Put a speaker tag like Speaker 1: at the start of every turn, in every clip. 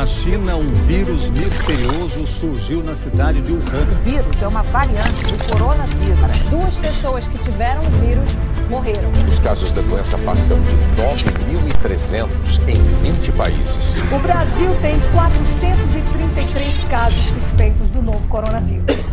Speaker 1: Na China, um vírus misterioso surgiu na cidade de Wuhan.
Speaker 2: O vírus é uma variante do coronavírus.
Speaker 3: As duas pessoas que tiveram o vírus morreram.
Speaker 4: Os casos da doença passam de 9.300 em 20 países.
Speaker 5: O Brasil tem 433 casos suspeitos do novo coronavírus.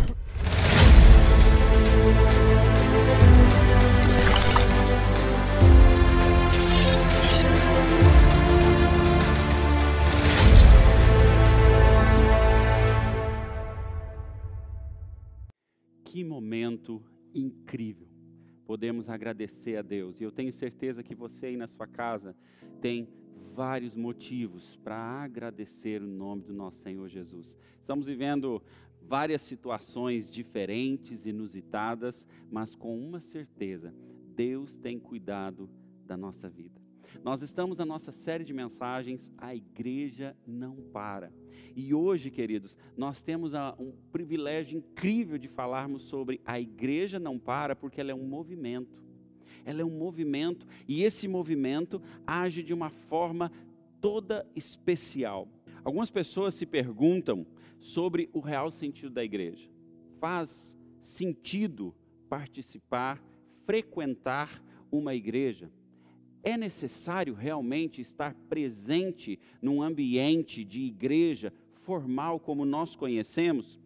Speaker 6: Que momento incrível. Podemos agradecer a Deus. E eu tenho certeza que você aí na sua casa tem vários motivos para agradecer o nome do nosso Senhor Jesus. Estamos vivendo várias situações diferentes, inusitadas, mas com uma certeza: Deus tem cuidado da nossa vida. Nós estamos na nossa série de mensagens A Igreja Não Para. E hoje, queridos, nós temos um privilégio incrível de falarmos sobre a Igreja Não Para, porque ela é um movimento. Ela é um movimento e esse movimento age de uma forma toda especial. Algumas pessoas se perguntam sobre o real sentido da igreja. Faz sentido participar, frequentar uma igreja? É necessário realmente estar presente num ambiente de igreja formal como nós conhecemos?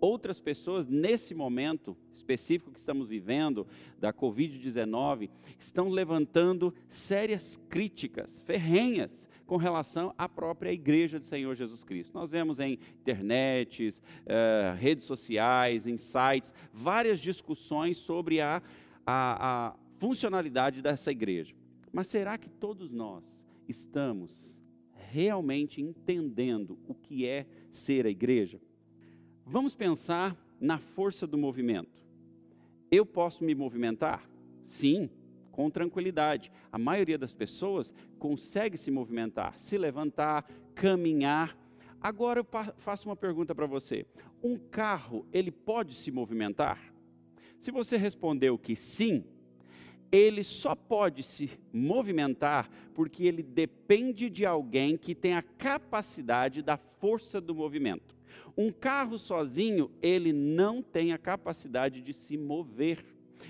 Speaker 6: Outras pessoas, nesse momento específico que estamos vivendo, da Covid-19, estão levantando sérias críticas, ferrenhas, com relação à própria igreja do Senhor Jesus Cristo. Nós vemos em internet, uh, redes sociais, em sites, várias discussões sobre a, a, a funcionalidade dessa igreja. Mas será que todos nós estamos realmente entendendo o que é ser a igreja? Vamos pensar na força do movimento. Eu posso me movimentar? Sim, com tranquilidade. A maioria das pessoas consegue se movimentar, se levantar, caminhar. Agora eu faço uma pergunta para você. Um carro, ele pode se movimentar? Se você respondeu que sim, ele só pode se movimentar porque ele depende de alguém que tem a capacidade da força do movimento. Um carro sozinho, ele não tem a capacidade de se mover,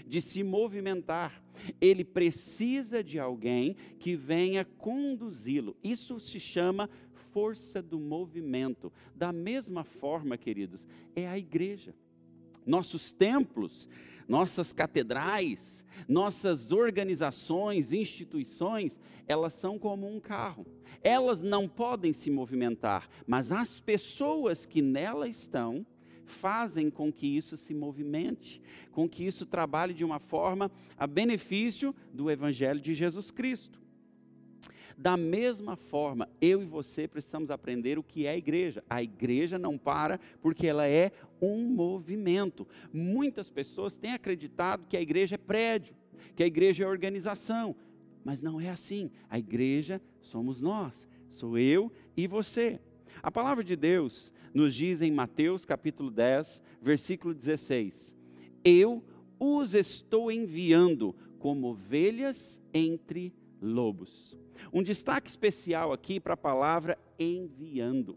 Speaker 6: de se movimentar. Ele precisa de alguém que venha conduzi-lo. Isso se chama força do movimento. Da mesma forma, queridos, é a igreja. Nossos templos, nossas catedrais, nossas organizações, instituições, elas são como um carro. Elas não podem se movimentar, mas as pessoas que nela estão fazem com que isso se movimente, com que isso trabalhe de uma forma a benefício do Evangelho de Jesus Cristo. Da mesma forma, eu e você precisamos aprender o que é a igreja. A igreja não para porque ela é um movimento. Muitas pessoas têm acreditado que a igreja é prédio, que a igreja é organização, mas não é assim. A igreja somos nós, sou eu e você. A palavra de Deus nos diz em Mateus capítulo 10, versículo 16: Eu os estou enviando como ovelhas entre lobos. Um destaque especial aqui para a palavra enviando.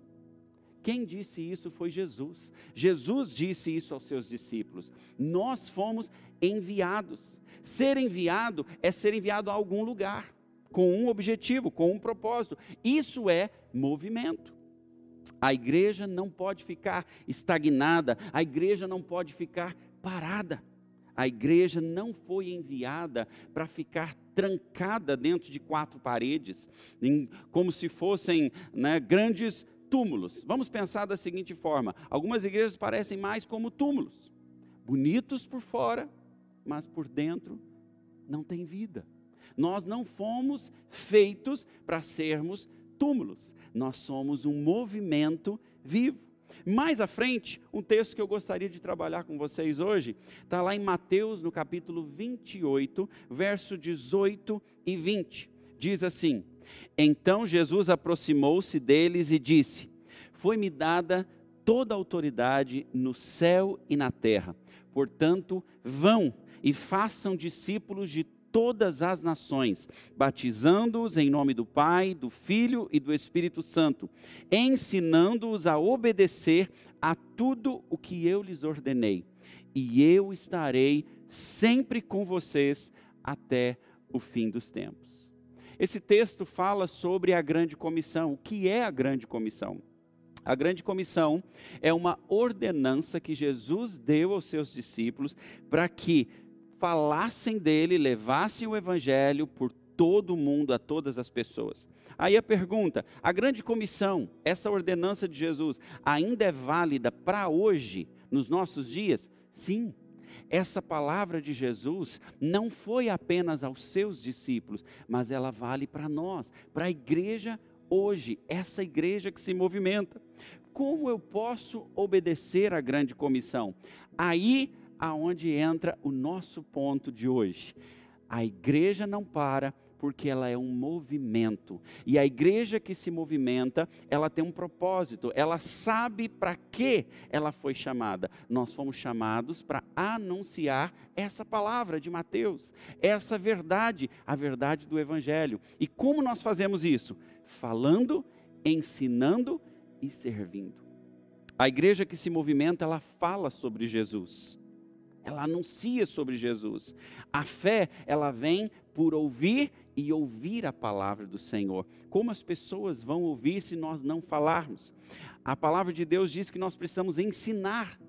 Speaker 6: Quem disse isso foi Jesus. Jesus disse isso aos seus discípulos. Nós fomos enviados. Ser enviado é ser enviado a algum lugar, com um objetivo, com um propósito. Isso é movimento. A igreja não pode ficar estagnada, a igreja não pode ficar parada. A igreja não foi enviada para ficar trancada dentro de quatro paredes, como se fossem né, grandes túmulos. Vamos pensar da seguinte forma: algumas igrejas parecem mais como túmulos, bonitos por fora, mas por dentro não tem vida. Nós não fomos feitos para sermos túmulos, nós somos um movimento vivo. Mais à frente, um texto que eu gostaria de trabalhar com vocês hoje, está lá em Mateus, no capítulo 28, verso 18 e 20. Diz assim: Então Jesus aproximou-se deles e disse: Foi-me dada toda a autoridade no céu e na terra. Portanto, vão e façam discípulos de todas as nações, batizando-os em nome do Pai, do Filho e do Espírito Santo, ensinando-os a obedecer a tudo o que eu lhes ordenei. E eu estarei sempre com vocês até o fim dos tempos. Esse texto fala sobre a grande comissão. O que é a grande comissão? A grande comissão é uma ordenança que Jesus deu aos seus discípulos para que falassem dele, levassem o evangelho por todo o mundo, a todas as pessoas. Aí a pergunta: a grande comissão, essa ordenança de Jesus, ainda é válida para hoje, nos nossos dias? Sim. Essa palavra de Jesus não foi apenas aos seus discípulos, mas ela vale para nós, para a igreja hoje, essa igreja que se movimenta. Como eu posso obedecer à grande comissão? Aí aonde entra o nosso ponto de hoje. A igreja não para porque ela é um movimento. E a igreja que se movimenta, ela tem um propósito, ela sabe para que ela foi chamada. Nós fomos chamados para anunciar essa palavra de Mateus, essa verdade, a verdade do evangelho. E como nós fazemos isso? Falando, ensinando e servindo. A igreja que se movimenta, ela fala sobre Jesus ela anuncia sobre Jesus. A fé, ela vem por ouvir e ouvir a palavra do Senhor. Como as pessoas vão ouvir se nós não falarmos? A palavra de Deus diz que nós precisamos ensinar,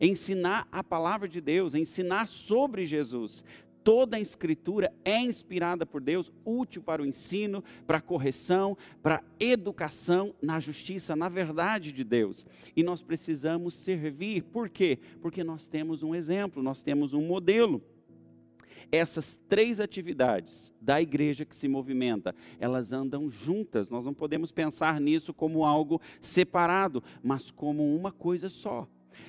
Speaker 6: ensinar a palavra de Deus, ensinar sobre Jesus. Toda a escritura é inspirada por Deus, útil para o ensino, para a correção, para a educação na justiça, na verdade de Deus. E nós precisamos servir, por quê? Porque nós temos um exemplo, nós temos um modelo. Essas três atividades da igreja que se movimenta, elas andam juntas. Nós não podemos pensar nisso como algo separado, mas como uma coisa só.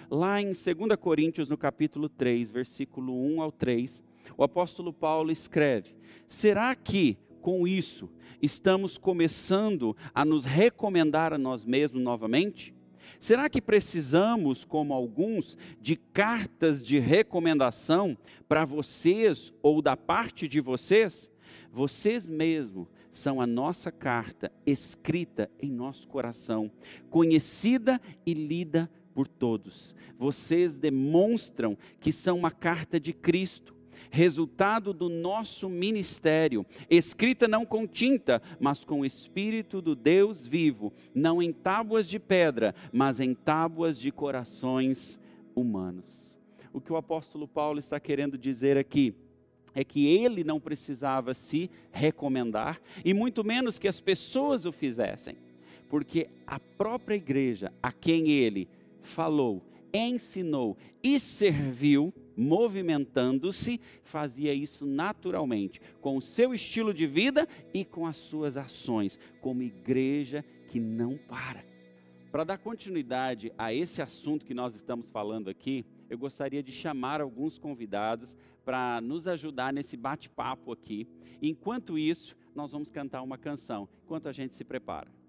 Speaker 6: Lá em 2 Coríntios, no capítulo 3, versículo 1 ao 3, o apóstolo Paulo escreve: será que com isso estamos começando a nos recomendar a nós mesmos novamente? Será que precisamos, como alguns, de cartas de recomendação para vocês ou da parte de vocês? Vocês mesmos são a nossa carta escrita em nosso coração, conhecida e lida por todos. Vocês demonstram que são uma carta de Cristo resultado do nosso ministério, escrita não com tinta, mas com o Espírito do Deus vivo, não em tábuas de pedra, mas em tábuas de corações humanos. O que o apóstolo Paulo está querendo dizer aqui é que ele não precisava se recomendar, e muito menos que as pessoas o fizessem, porque a própria igreja a quem ele falou, ensinou e serviu, movimentando-se, fazia isso naturalmente, com o seu estilo de vida e com as suas ações, como igreja que não para. Para dar continuidade a esse assunto que nós estamos falando aqui, eu gostaria de chamar alguns convidados para nos ajudar nesse bate-papo aqui. Enquanto isso, nós vamos cantar uma canção, enquanto a gente se prepara.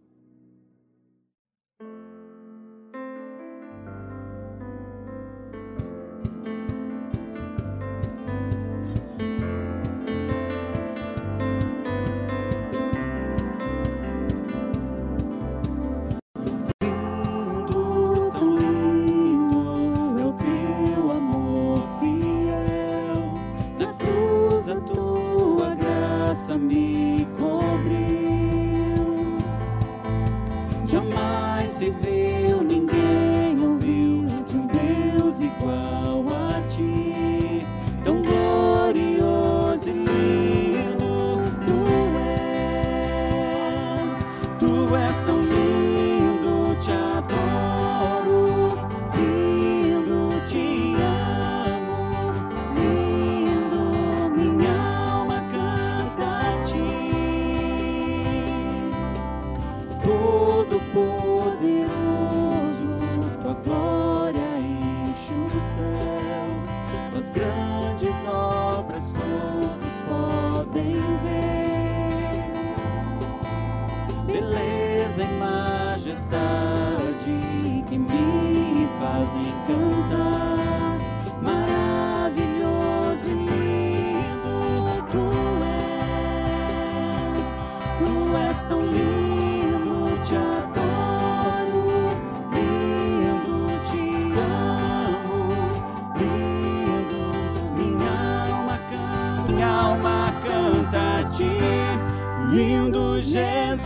Speaker 7: Lindo Jesus.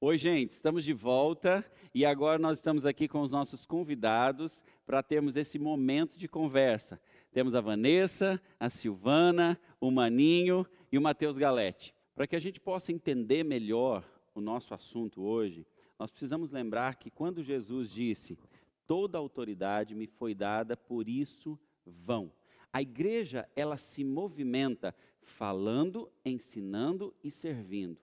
Speaker 6: Oi, gente, estamos de volta e agora nós estamos aqui com os nossos convidados para termos esse momento de conversa. Temos a Vanessa, a Silvana, o Maninho e o Matheus Galete. Para que a gente possa entender melhor o nosso assunto hoje, nós precisamos lembrar que quando Jesus disse: Toda autoridade me foi dada, por isso vão. A igreja, ela se movimenta falando, ensinando e servindo.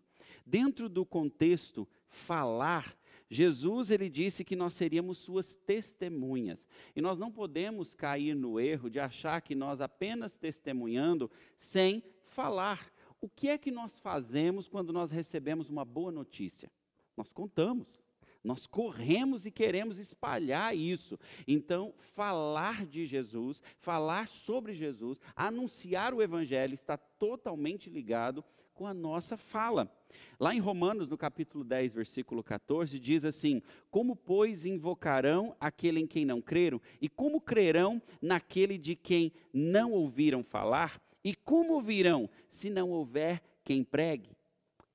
Speaker 6: Dentro do contexto falar, Jesus ele disse que nós seríamos suas testemunhas. E nós não podemos cair no erro de achar que nós apenas testemunhando sem falar. O que é que nós fazemos quando nós recebemos uma boa notícia? Nós contamos. Nós corremos e queremos espalhar isso. Então, falar de Jesus, falar sobre Jesus, anunciar o Evangelho está totalmente ligado com a nossa fala. Lá em Romanos, no capítulo 10, versículo 14, diz assim: Como, pois, invocarão aquele em quem não creram? E como crerão naquele de quem não ouviram falar? E como ouvirão se não houver quem pregue?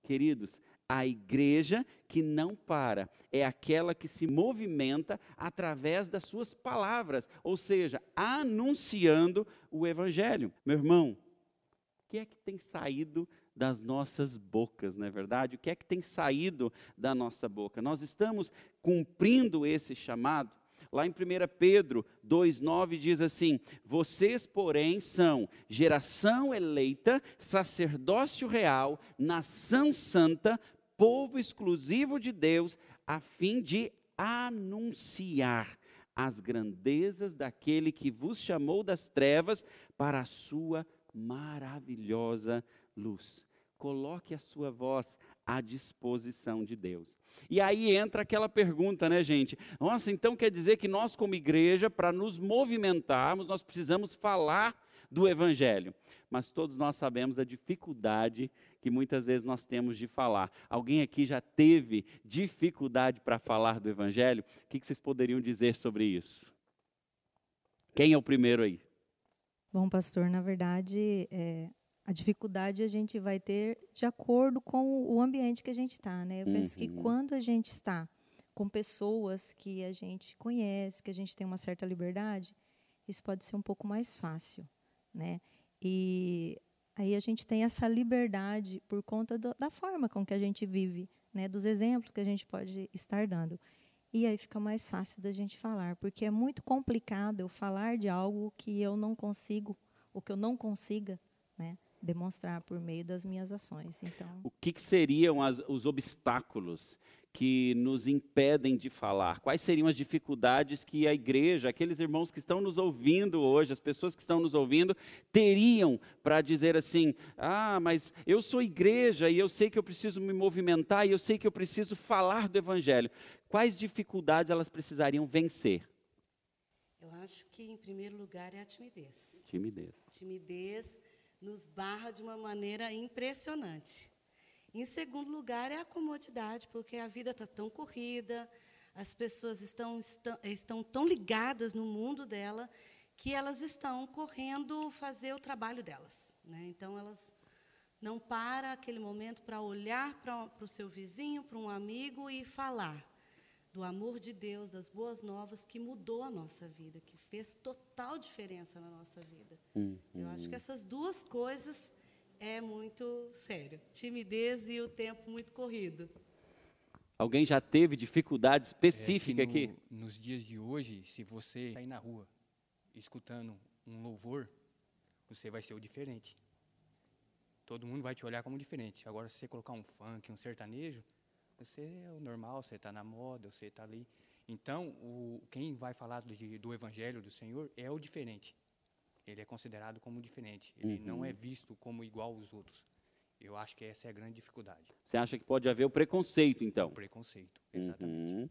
Speaker 6: Queridos, a igreja que não para é aquela que se movimenta através das suas palavras, ou seja, anunciando o evangelho. Meu irmão, o que é que tem saído das nossas bocas, não é verdade? O que é que tem saído da nossa boca? Nós estamos cumprindo esse chamado? Lá em 1 Pedro 2,9 diz assim: Vocês, porém, são geração eleita, sacerdócio real, nação santa, povo exclusivo de Deus, a fim de anunciar as grandezas daquele que vos chamou das trevas para a sua maravilhosa luz. Coloque a sua voz à disposição de Deus. E aí entra aquela pergunta, né, gente? Nossa, então quer dizer que nós, como igreja, para nos movimentarmos, nós precisamos falar do Evangelho. Mas todos nós sabemos a dificuldade que muitas vezes nós temos de falar. Alguém aqui já teve dificuldade para falar do Evangelho? O que vocês poderiam dizer sobre isso? Quem é o primeiro aí?
Speaker 8: Bom, pastor, na verdade, é, a dificuldade a gente vai ter de acordo com o ambiente que a gente está, né? Eu uhum. penso que uhum. quando a gente está com pessoas que a gente conhece, que a gente tem uma certa liberdade, isso pode ser um pouco mais fácil, né? E aí a gente tem essa liberdade por conta do, da forma com que a gente vive, né? Dos exemplos que a gente pode estar dando. E aí fica mais fácil da gente falar, porque é muito complicado eu falar de algo que eu não consigo, ou que eu não consiga, né? demonstrar por meio das minhas ações. Então,
Speaker 6: o que, que seriam as, os obstáculos que nos impedem de falar? Quais seriam as dificuldades que a igreja, aqueles irmãos que estão nos ouvindo hoje, as pessoas que estão nos ouvindo, teriam para dizer assim: ah, mas eu sou igreja e eu sei que eu preciso me movimentar e eu sei que eu preciso falar do evangelho. Quais dificuldades elas precisariam vencer?
Speaker 9: Eu acho que, em primeiro lugar, é a timidez.
Speaker 6: Timidez.
Speaker 9: Timidez nos barra de uma maneira impressionante. Em segundo lugar, é a comodidade, porque a vida está tão corrida, as pessoas estão, estão, estão tão ligadas no mundo dela, que elas estão correndo fazer o trabalho delas. Né? Então, elas não param aquele momento para olhar para o seu vizinho, para um amigo e falar do amor de Deus, das boas novas que mudou a nossa vida, que fez total diferença na nossa vida. Uhum. Eu acho que essas duas coisas é muito sério. Timidez e o tempo muito corrido.
Speaker 6: Alguém já teve dificuldade específica
Speaker 10: é que
Speaker 6: no,
Speaker 10: aqui? Nos dias de hoje, se você está aí na rua escutando um louvor, você vai ser o diferente. Todo mundo vai te olhar como diferente. Agora, se você colocar um funk, um sertanejo, você é o normal, você está na moda, você está ali. Então, o, quem vai falar do, do, Evangelho do Senhor é o diferente. Ele é considerado como diferente. Ele uhum. não é visto como igual aos outros. Eu acho que essa é a grande dificuldade.
Speaker 6: Você acha que pode haver o preconceito, então? O
Speaker 10: preconceito, exatamente. Uhum.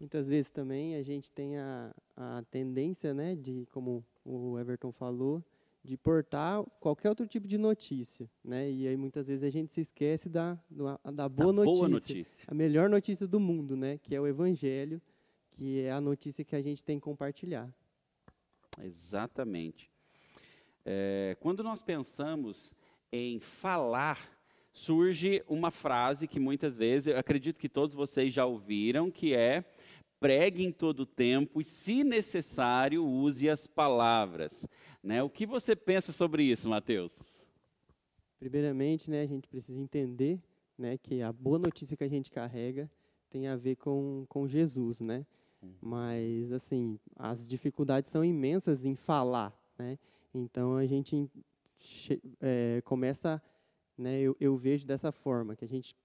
Speaker 11: muitas vezes também a gente tem a, a tendência, né, de, como o Everton falou, de portar qualquer outro tipo de notícia, né? E aí muitas vezes a gente se esquece da, da, boa, da notícia, boa notícia, a melhor notícia do mundo, né? Que é o Evangelho, que é a notícia que a gente tem que compartilhar.
Speaker 6: Exatamente. É, quando nós pensamos em falar, surge uma frase que muitas vezes, eu acredito que todos vocês já ouviram, que é pregue em todo tempo e, se necessário, use as palavras. Né? O que você pensa sobre isso, Mateus?
Speaker 11: Primeiramente, né, a gente precisa entender né, que a boa notícia que a gente carrega tem a ver com, com Jesus, né? Uhum. Mas, assim, as dificuldades são imensas em falar, né? Então, a gente é, começa, né, eu, eu vejo dessa forma, que a gente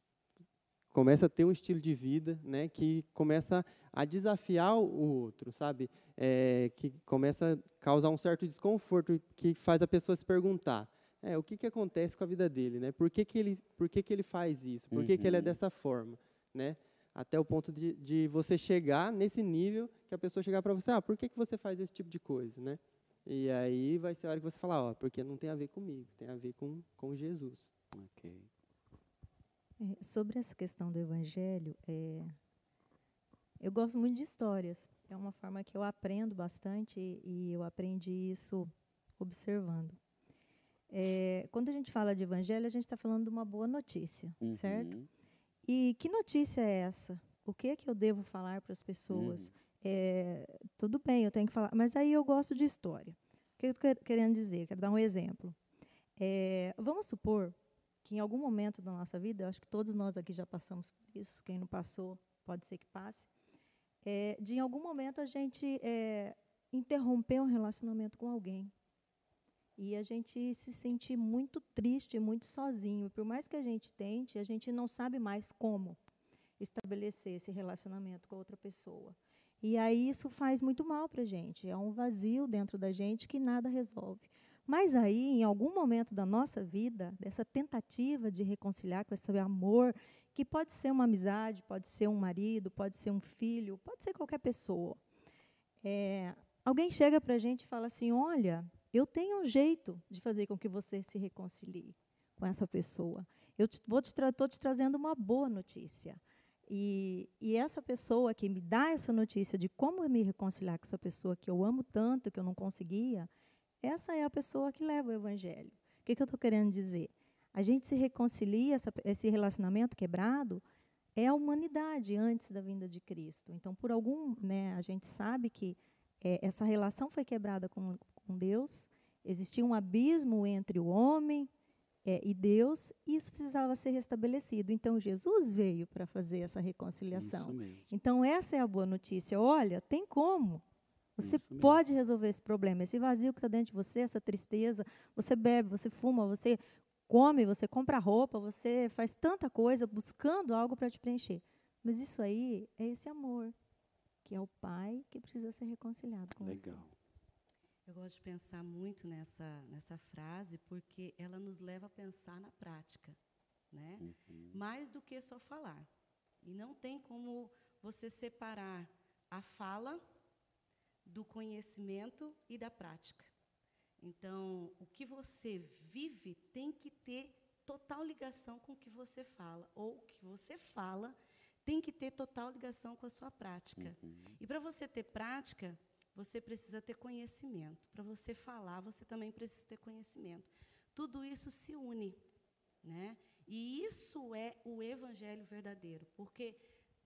Speaker 11: começa a ter um estilo de vida, né, que começa a desafiar o outro, sabe? É, que começa a causar um certo desconforto, que faz a pessoa se perguntar, é, o que, que acontece com a vida dele, né? Por que, que, ele, por que, que ele faz isso? Por que, uhum. que ele é uhum. dessa forma, né? Até o ponto de, de você chegar nesse nível que a pessoa chegar para você, ah, por que, que você faz esse tipo de coisa, né? E aí vai ser a hora que você falar, ó, porque não tem a ver comigo, tem a ver com, com Jesus.
Speaker 6: Ok.
Speaker 8: É, sobre essa questão do evangelho, é, eu gosto muito de histórias. É uma forma que eu aprendo bastante e eu aprendi isso observando. É, quando a gente fala de evangelho, a gente está falando de uma boa notícia, uhum. certo? E que notícia é essa? O que é que eu devo falar para as pessoas? Uhum. É, tudo bem, eu tenho que falar, mas aí eu gosto de história. O que eu estou querendo dizer? Quero dar um exemplo. É, vamos supor que em algum momento da nossa vida, eu acho que todos nós aqui já passamos por isso, quem não passou pode ser que passe, é, de em algum momento a gente é, interromper um relacionamento com alguém. E a gente se sentir muito triste, muito sozinho. Por mais que a gente tente, a gente não sabe mais como estabelecer esse relacionamento com outra pessoa. E aí isso faz muito mal para a gente. É um vazio dentro da gente que nada resolve. Mas aí, em algum momento da nossa vida, dessa tentativa de reconciliar com esse amor, que pode ser uma amizade, pode ser um marido, pode ser um filho, pode ser qualquer pessoa. É, alguém chega para a gente e fala assim: Olha, eu tenho um jeito de fazer com que você se reconcilie com essa pessoa. Eu estou te, te, te trazendo uma boa notícia. E, e, essa pessoa que me dá essa notícia de como me reconciliar com essa pessoa que eu amo tanto, que eu não conseguia, essa é a pessoa que leva o evangelho. O que, que eu estou querendo dizer? A gente se reconcilia, essa, esse relacionamento quebrado é a humanidade antes da vinda de Cristo. Então, por algum, né, a gente sabe que é, essa relação foi quebrada com, com Deus, existia um abismo entre o homem é, e Deus, e isso precisava ser restabelecido. Então, Jesus veio para fazer essa reconciliação. Então, essa é a boa notícia. Olha, tem como. Você pode resolver esse problema, esse vazio que está dentro de você, essa tristeza. Você bebe, você fuma, você come, você compra roupa, você faz tanta coisa buscando algo para te preencher. Mas isso aí é esse amor, que é o pai que precisa ser reconciliado com
Speaker 6: Legal.
Speaker 8: você.
Speaker 9: Eu gosto de pensar muito nessa, nessa frase, porque ela nos leva a pensar na prática. Né? Uhum. Mais do que só falar. E não tem como você separar a fala do conhecimento e da prática. Então, o que você vive tem que ter total ligação com o que você fala, ou o que você fala tem que ter total ligação com a sua prática. Uhum. E para você ter prática, você precisa ter conhecimento. Para você falar, você também precisa ter conhecimento. Tudo isso se une, né? E isso é o evangelho verdadeiro, porque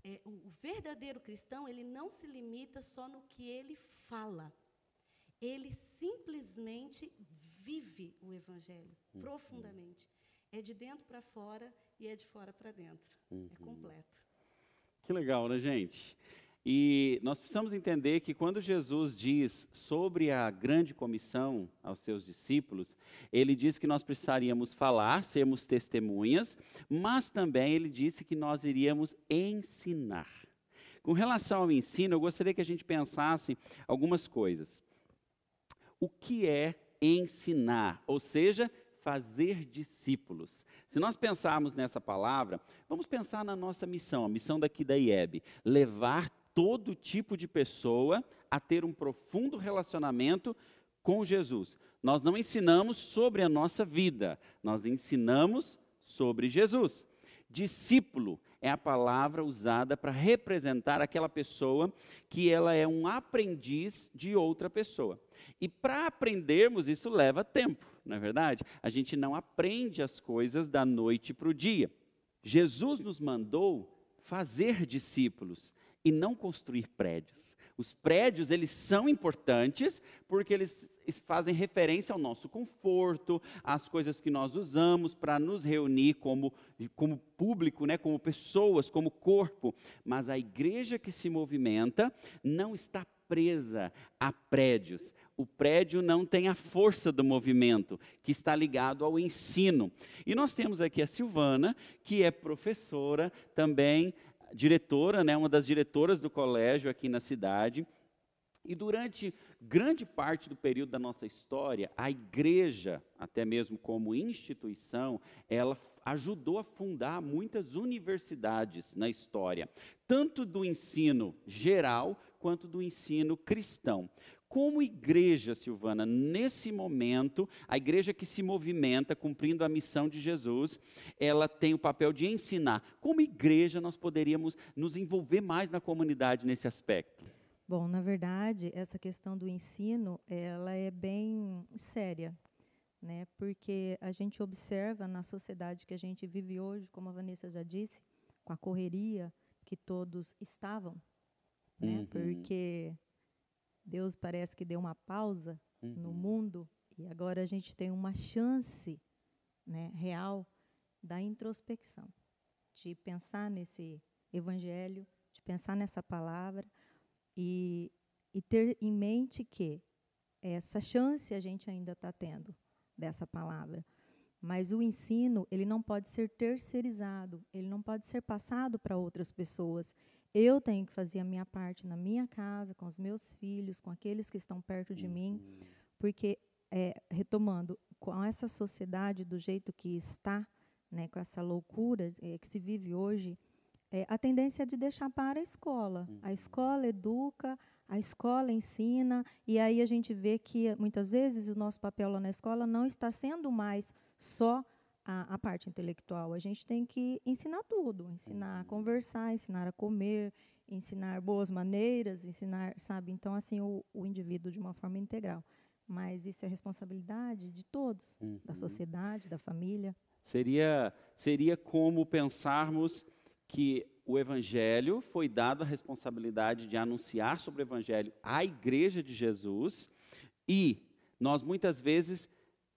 Speaker 9: é, o verdadeiro cristão ele não se limita só no que ele fala ele simplesmente vive o Evangelho uhum. profundamente. É de dentro para fora e é de fora para dentro. É uhum. É completo.
Speaker 6: Que legal, né, gente? E nós precisamos entender que quando Jesus diz sobre a grande comissão aos seus discípulos, ele diz que nós precisaríamos falar, sermos testemunhas, mas também ele disse que nós iríamos ensinar. Com relação ao ensino, eu gostaria que a gente pensasse algumas coisas o que é ensinar, ou seja, fazer discípulos. Se nós pensarmos nessa palavra, vamos pensar na nossa missão, a missão daqui da IEB, levar todo tipo de pessoa a ter um profundo relacionamento com Jesus. Nós não ensinamos sobre a nossa vida, nós ensinamos sobre Jesus. Discípulo é a palavra usada para representar aquela pessoa que ela é um aprendiz de outra pessoa. E para aprendermos, isso leva tempo, não é verdade? A gente não aprende as coisas da noite para o dia. Jesus nos mandou fazer discípulos e não construir prédios. Os prédios, eles são importantes porque eles fazem referência ao nosso conforto, às coisas que nós usamos para nos reunir como, como público, né, como pessoas, como corpo. Mas a igreja que se movimenta não está presa a prédios. O prédio não tem a força do movimento, que está ligado ao ensino. E nós temos aqui a Silvana, que é professora, também diretora, né, uma das diretoras do colégio aqui na cidade. E durante grande parte do período da nossa história, a igreja, até mesmo como instituição, ela ajudou a fundar muitas universidades na história, tanto do ensino geral quanto do ensino cristão. Como igreja, Silvana, nesse momento, a igreja que se movimenta cumprindo a missão de Jesus, ela tem o papel de ensinar. Como igreja, nós poderíamos nos envolver mais na comunidade nesse aspecto?
Speaker 8: Bom, na verdade, essa questão do ensino, ela é bem séria, né? Porque a gente observa na sociedade que a gente vive hoje, como a Vanessa já disse, com a correria que todos estavam, né?
Speaker 6: Uhum.
Speaker 8: Porque Deus parece que deu uma pausa no
Speaker 6: Uhum.
Speaker 8: mundo e agora a gente tem uma chance, né, real da introspecção, de pensar nesse evangelho, de pensar nessa palavra e, e ter em mente que essa chance a gente ainda está tendo dessa palavra. Mas o ensino, ele não pode ser terceirizado, ele não pode ser passado para outras pessoas. Eu tenho que fazer a minha parte na minha casa, com os meus filhos, com aqueles que estão perto de mim, porque, é, retomando, com essa sociedade do jeito que está, né, com essa loucura é, que se vive hoje, é, a tendência é de deixar para a escola. A escola educa, a escola ensina, e aí a gente vê que muitas vezes o nosso papel lá na escola não está sendo mais só a, a parte intelectual. A gente tem que ensinar tudo, ensinar a conversar, ensinar a comer, ensinar boas maneiras, ensinar, sabe? Então, assim, o, o indivíduo de uma forma integral. Mas isso é responsabilidade de todos, da
Speaker 6: Uhum.
Speaker 8: sociedade, da família.
Speaker 6: Seria, seria como pensarmos que o Evangelho foi dado a responsabilidade de anunciar sobre o Evangelho à Igreja de Jesus e nós muitas vezes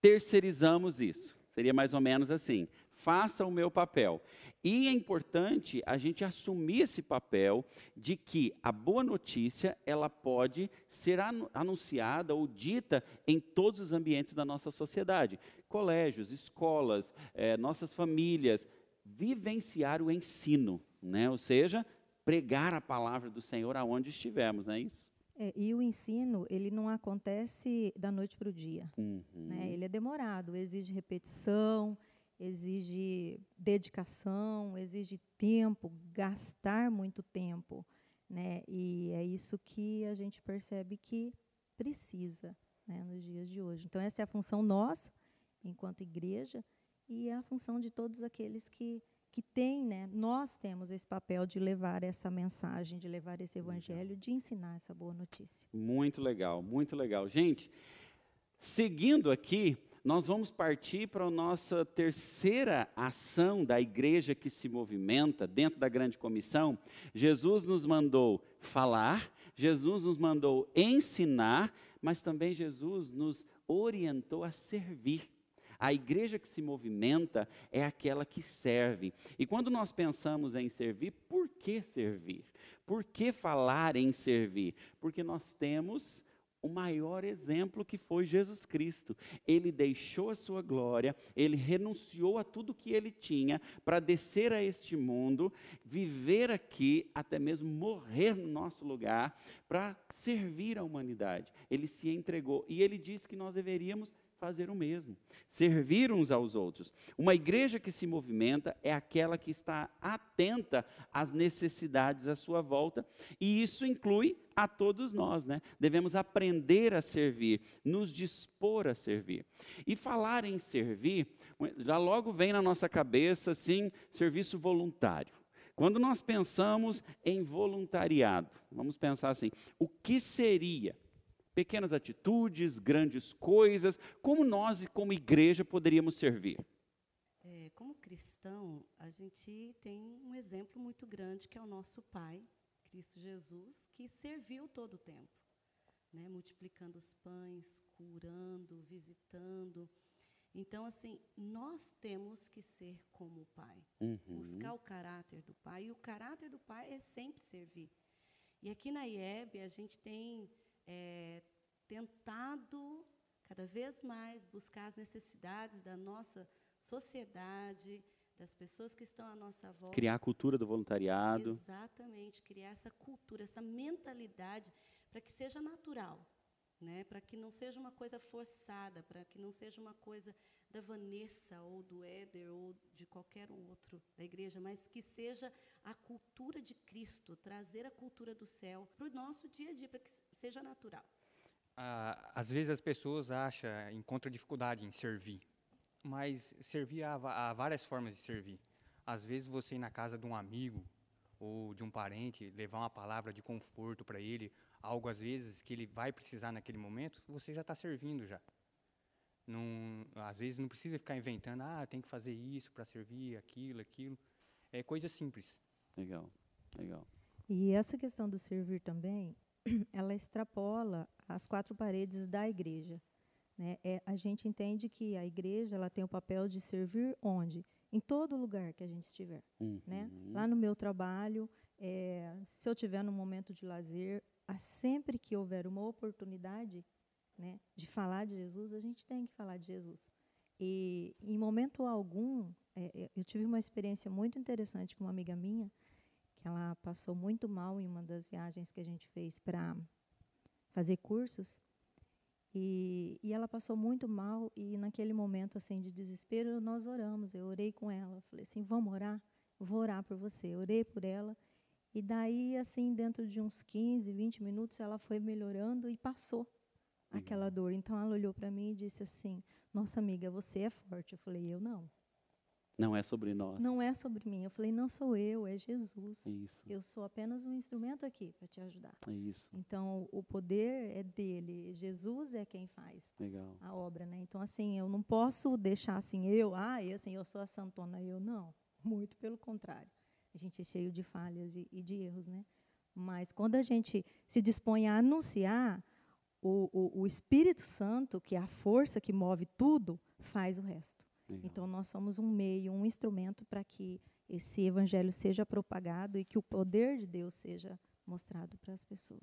Speaker 6: terceirizamos isso. Seria mais ou menos assim: faça o meu papel. E é importante a gente assumir esse papel de que a boa notícia ela pode ser anu- anunciada ou dita em todos os ambientes da nossa sociedade, colégios, escolas, eh, nossas famílias, vivenciar o ensino, né? Ou seja, pregar a palavra do Senhor aonde estivermos, não é isso?
Speaker 8: É, e o ensino, ele não acontece da noite para o dia.
Speaker 6: Uhum.
Speaker 8: Né? Ele é demorado, exige repetição, exige dedicação, exige tempo, gastar muito tempo. Né? E é isso que a gente percebe que precisa né, nos dias de hoje. Então, essa é a função nossa, enquanto igreja, e é a função de todos aqueles que, que têm, né? nós temos esse papel de levar essa mensagem, de levar esse evangelho, de ensinar essa boa notícia.
Speaker 6: Muito legal, muito legal. Gente, seguindo aqui, nós vamos partir para a nossa terceira ação da igreja que se movimenta dentro da grande comissão. Jesus nos mandou falar, Jesus nos mandou ensinar, mas também Jesus nos orientou a servir. A igreja que se movimenta é aquela que serve. E quando nós pensamos em servir, por que servir? Por que falar em servir? Porque nós temos o maior exemplo que foi Jesus Cristo. Ele deixou a sua glória, ele renunciou a tudo que ele tinha para descer a este mundo, viver aqui, até mesmo morrer no nosso lugar, para servir a humanidade. Ele se entregou e ele disse que nós deveríamos fazer o mesmo, servir uns aos outros. Uma igreja que se movimenta é aquela que está atenta às necessidades à sua volta, e isso inclui a todos nós, né? Devemos aprender a servir, nos dispor a servir. E falar em servir, já logo vem na nossa cabeça, sim, serviço voluntário. Quando nós pensamos em voluntariado, vamos pensar assim: o que seria pequenas atitudes, grandes coisas, como nós, como igreja, poderíamos servir?
Speaker 9: É, como cristão, a gente tem um exemplo muito grande que é o nosso Pai, Cristo Jesus, que serviu todo o tempo, né, multiplicando os pães, curando, visitando. Então, assim, nós temos que ser como o Pai, uhum. buscar o caráter do Pai, e o caráter do Pai é sempre servir. E aqui na IEB, a gente tem é, tentado cada vez mais buscar as necessidades da nossa sociedade, das pessoas que estão à nossa volta.
Speaker 6: Criar a cultura do voluntariado.
Speaker 9: Exatamente, criar essa cultura, essa mentalidade para que seja natural, né? Para que não seja uma coisa forçada, para que não seja uma coisa da Vanessa ou do Éder ou de qualquer outro da igreja, mas que seja a cultura de Cristo, trazer a cultura do céu para o nosso dia a dia, para que seja natural.
Speaker 10: Ah, às vezes as pessoas acham, encontram dificuldade em servir, mas servir há, há várias formas de servir. Às vezes você ir na casa de um amigo ou de um parente, levar uma palavra de conforto para ele, algo às vezes que ele vai precisar naquele momento, você já está servindo já. Não, às vezes não precisa ficar inventando, ah, tem que fazer isso para servir, aquilo, aquilo. É coisa simples.
Speaker 6: Legal, legal.
Speaker 8: E essa questão do servir também, ela extrapola as quatro paredes da igreja. Né? É, a gente entende que a igreja ela tem o papel de servir onde? Em todo lugar que a gente estiver. Uhum. Né? Lá no meu trabalho, é, se eu tiver num momento de lazer, sempre que houver uma oportunidade, né, de falar de Jesus, a gente tem que falar de Jesus. E em momento algum, é, é, eu tive uma experiência muito interessante com uma amiga minha, ela passou muito mal em uma das viagens que a gente fez para fazer cursos. E, e, ela passou muito mal e naquele momento assim de desespero nós oramos. Eu orei com ela, falei assim, vamos orar, vou orar por você. Eu orei por ela e daí assim dentro de uns 15, 20 minutos ela foi melhorando e passou aquela dor. Então ela olhou para mim e disse assim: Nossa amiga, você é forte. Eu falei: Eu não.
Speaker 6: Não é sobre nós.
Speaker 8: Não é sobre mim. Eu falei: Não sou eu, é Jesus.
Speaker 6: Isso.
Speaker 8: Eu sou apenas um instrumento aqui para te ajudar.
Speaker 6: Isso.
Speaker 8: Então o poder é dele. Jesus é quem faz
Speaker 6: Legal.
Speaker 8: a obra, né? Então assim, eu não posso deixar assim eu, ah, eu, assim, eu sou a santona, eu não. Muito pelo contrário. A gente é cheio de falhas e, e de erros, né? Mas quando a gente se dispõe a anunciar, o, o, o, Espírito Santo, que é a força que move tudo, faz o resto. Legal. Então, nós somos um meio, um instrumento para que esse evangelho seja propagado e que o poder de Deus seja mostrado para as pessoas.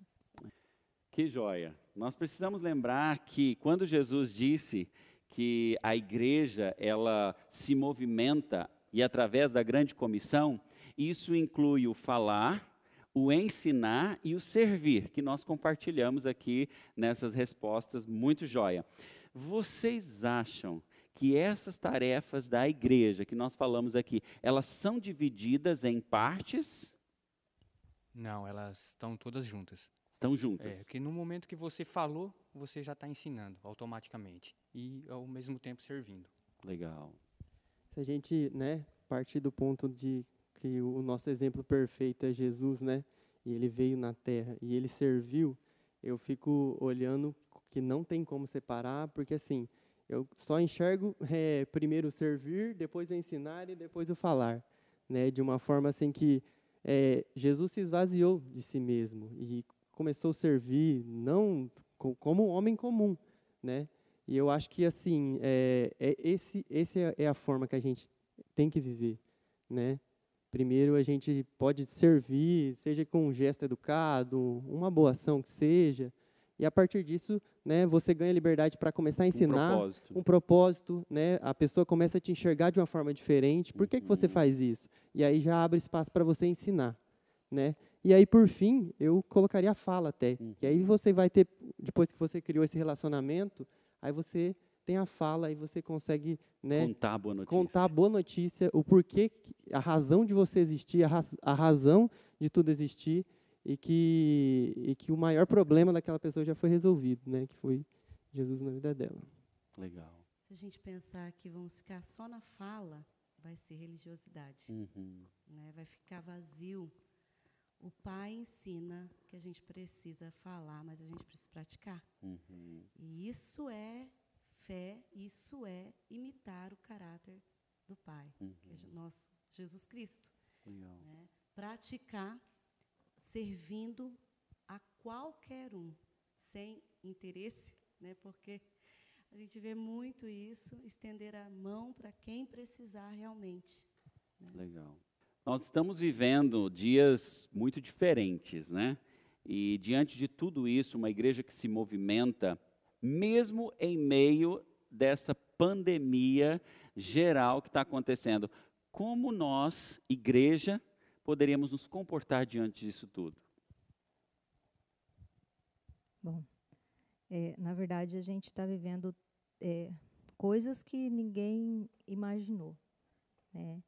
Speaker 6: Que joia! Nós precisamos lembrar que quando Jesus disse que a igreja ela se movimenta e através da grande comissão, isso inclui o falar, o ensinar e o servir, que nós compartilhamos aqui nessas respostas, muito joia. Vocês acham que essas tarefas da igreja que nós falamos aqui, elas são divididas em partes?
Speaker 10: Não, elas estão todas juntas.
Speaker 6: Estão juntas.
Speaker 10: É, que no momento que você falou, você já está ensinando automaticamente e ao mesmo tempo servindo.
Speaker 6: Legal.
Speaker 11: Se a gente, né, partir do ponto de que o nosso exemplo perfeito é Jesus, né? E ele veio na terra e ele serviu. Eu fico olhando que não tem como separar, porque assim, eu só enxergo é, primeiro servir, depois ensinar e depois o falar, né? De uma forma assim que é, Jesus se esvaziou de si mesmo e começou a servir não como um homem comum, né? E eu acho que assim é, é esse esse é, é a forma que a gente tem que viver, né? Primeiro a gente pode servir, seja com um gesto educado, uma boa ação que seja, e a partir disso, né, você ganha liberdade para começar a ensinar
Speaker 6: um propósito.
Speaker 11: um propósito, né? A pessoa começa a te enxergar de uma forma diferente. Por que que você faz isso? E aí já abre espaço para você ensinar, né? E aí por fim, eu colocaria a fala até. E aí você vai ter depois que você criou esse relacionamento, aí você tem a fala e você consegue né,
Speaker 6: Contar a boa notícia.
Speaker 11: contar a boa notícia, o porquê, a razão de você existir, a, raz- a razão de tudo existir e que, e que o maior problema daquela pessoa já foi resolvido, né? Que foi Jesus na vida dela.
Speaker 6: Legal.
Speaker 9: Se a gente pensar que vamos ficar só na fala, vai ser religiosidade.
Speaker 6: Uhum.
Speaker 9: né? Vai ficar vazio. O pai ensina que a gente precisa falar, mas a gente precisa praticar.
Speaker 6: Uhum.
Speaker 9: E isso é fé, isso é imitar o caráter do Pai, que é nosso Jesus Cristo.
Speaker 6: Legal.
Speaker 9: né? Praticar servindo a qualquer um, sem interesse, né? porque a gente vê muito isso, estender a mão para quem precisar realmente.
Speaker 6: Legal. Nós estamos vivendo dias muito diferentes, né? E diante de tudo isso, uma igreja que se movimenta, mesmo em meio dessa pandemia geral que está acontecendo, como nós, igreja, poderíamos nos comportar diante disso tudo?
Speaker 8: Bom, é, na verdade, a gente está vivendo é, coisas que ninguém imaginou. Né?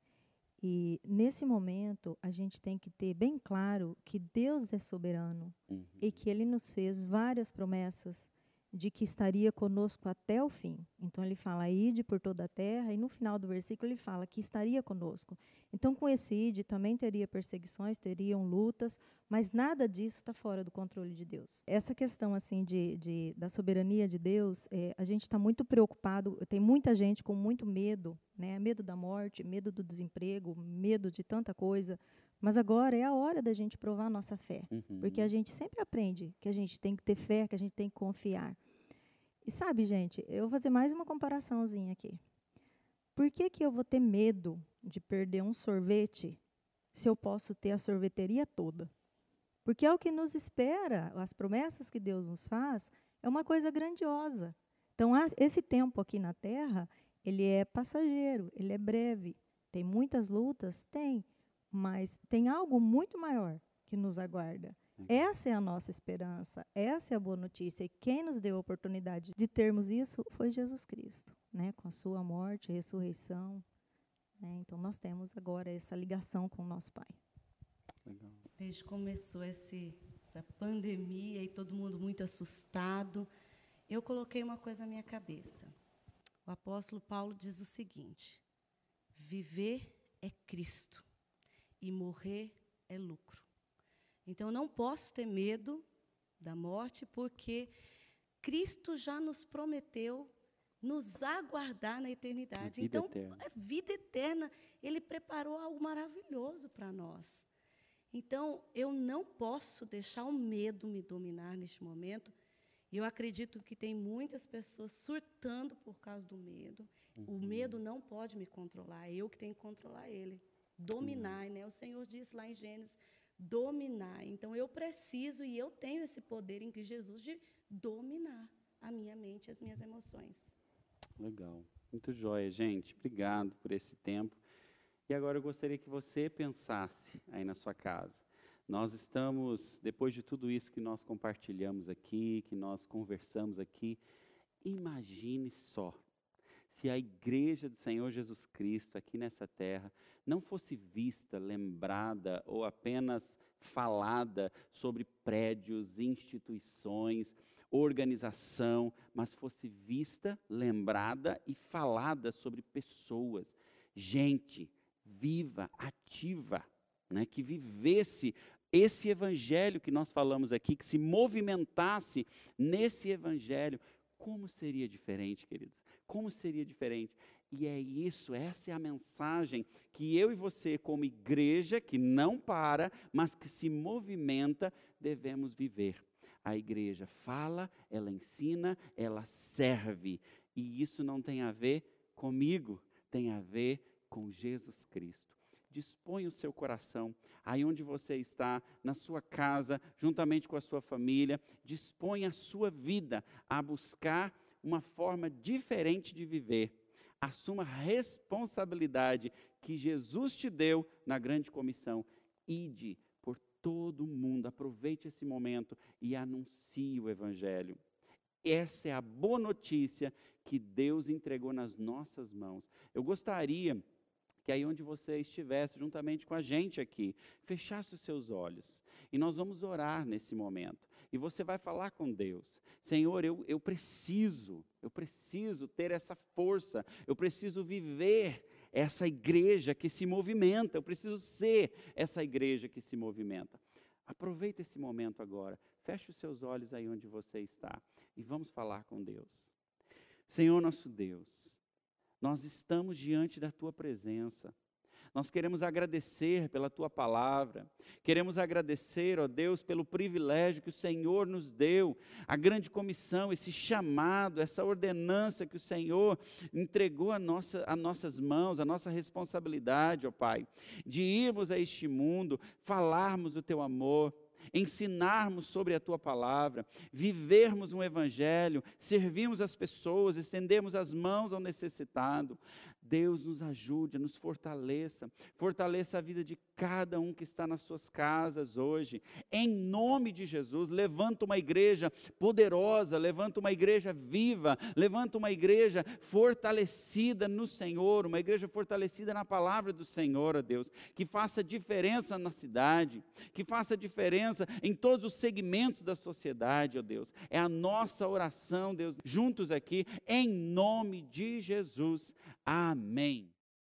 Speaker 8: E, nesse momento, a gente tem que ter bem claro que Deus é soberano
Speaker 6: Uhum.
Speaker 8: e que Ele nos fez várias promessas de que estaria conosco até o fim. Então, ele fala, ide por toda a terra, e no final do versículo ele fala que estaria conosco. Então, com esse ide, também teria perseguições, teriam lutas, mas nada disso está fora do controle de Deus. Essa questão assim de, de da soberania de Deus, é, a gente está muito preocupado. Tem muita gente com muito medo, né? Medo da morte, medo do desemprego, medo de tanta coisa. Mas agora é a hora da gente provar a nossa fé,
Speaker 6: Uhum.
Speaker 8: porque a gente sempre aprende que a gente tem que ter fé, que a gente tem que confiar. E sabe, gente, eu vou fazer mais uma comparaçãozinha aqui. Por que, que eu vou ter medo de perder um sorvete se eu posso ter a sorveteria toda? Porque é o que nos espera, as promessas que Deus nos faz, é uma coisa grandiosa. Então, esse tempo aqui na Terra, ele é passageiro, ele é breve. Tem muitas lutas? Tem. Mas tem algo muito maior que nos aguarda. Essa é a nossa esperança, essa é a boa notícia. E quem nos deu a oportunidade de termos isso foi Jesus Cristo, né? com a sua morte, ressurreição. né? Então, nós temos agora essa ligação com o nosso Pai.
Speaker 6: Legal.
Speaker 9: Desde que começou esse, essa pandemia e todo mundo muito assustado, eu coloquei uma coisa na minha cabeça. O apóstolo Paulo diz o seguinte: viver é Cristo e morrer é lucro. Então, eu não posso ter medo da morte, porque Cristo já nos prometeu nos aguardar na eternidade.
Speaker 6: vida
Speaker 9: então,
Speaker 6: eterna.
Speaker 9: a vida eterna, Ele preparou algo maravilhoso para nós. Então, eu não posso deixar o medo me dominar neste momento. E eu acredito que tem muitas pessoas surtando por causa do medo. O medo não pode me controlar, é eu que tenho que controlar ele. Dominar, né? O Senhor disse lá em Gênesis, dominar. Então eu preciso e eu tenho esse poder em Cristo Jesus de dominar a minha mente, as minhas emoções.
Speaker 6: Legal. Muito jóia, gente. Obrigado por esse tempo. E agora eu gostaria que você pensasse aí na sua casa. Nós estamos, depois de tudo isso que nós compartilhamos aqui, que nós conversamos aqui, imagine só se a igreja do Senhor Jesus Cristo aqui nessa terra não fosse vista, lembrada ou apenas falada sobre prédios, instituições, organização, mas fosse vista, lembrada e falada sobre pessoas, gente viva, ativa, né, que vivesse esse evangelho que nós falamos aqui, que se movimentasse nesse evangelho, como seria diferente, queridos? Como seria diferente? E é isso, essa é a mensagem que eu e você, como igreja que não para, mas que se movimenta, devemos viver. A igreja fala, ela ensina, ela serve. E isso não tem a ver comigo, tem a ver com Jesus Cristo. Dispõe o seu coração, aí onde você está, na sua casa, juntamente com a sua família, dispõe a sua vida a buscar uma forma diferente de viver. Assuma a responsabilidade que Jesus te deu na grande comissão. Ide por todo o mundo, aproveite esse momento e anuncie o Evangelho. essa é a boa notícia que Deus entregou nas nossas mãos. Eu gostaria que aí onde você estivesse, juntamente com a gente aqui, fechasse os seus olhos. E nós vamos orar nesse momento. E você vai falar com Deus: Senhor, eu, eu preciso, eu preciso ter essa força, eu preciso viver essa igreja que se movimenta, eu preciso ser essa igreja que se movimenta. Aproveita esse momento agora, feche os seus olhos aí onde você está e vamos falar com Deus. Senhor nosso Deus, nós estamos diante da tua presença. Nós queremos agradecer pela tua palavra, queremos agradecer, ó Deus, pelo privilégio que o Senhor nos deu, a grande comissão, esse chamado, essa ordenança que o Senhor entregou a, nossa, a nossas mãos, a nossa responsabilidade, ó Pai, de irmos a este mundo, falarmos do teu amor ensinarmos sobre a tua palavra, vivermos um evangelho, servirmos as pessoas, estendermos as mãos ao necessitado. Deus nos ajude, nos fortaleça, fortaleça a vida de cada um que está nas suas casas hoje. Em nome de Jesus, levanta uma igreja poderosa, levanta uma igreja viva, levanta uma igreja fortalecida no Senhor, uma igreja fortalecida na palavra do Senhor, ó Deus, que faça diferença na cidade, que faça diferença em todos os segmentos da sociedade, ó Deus. É a nossa oração, Deus, juntos aqui, em nome de Jesus. Amém.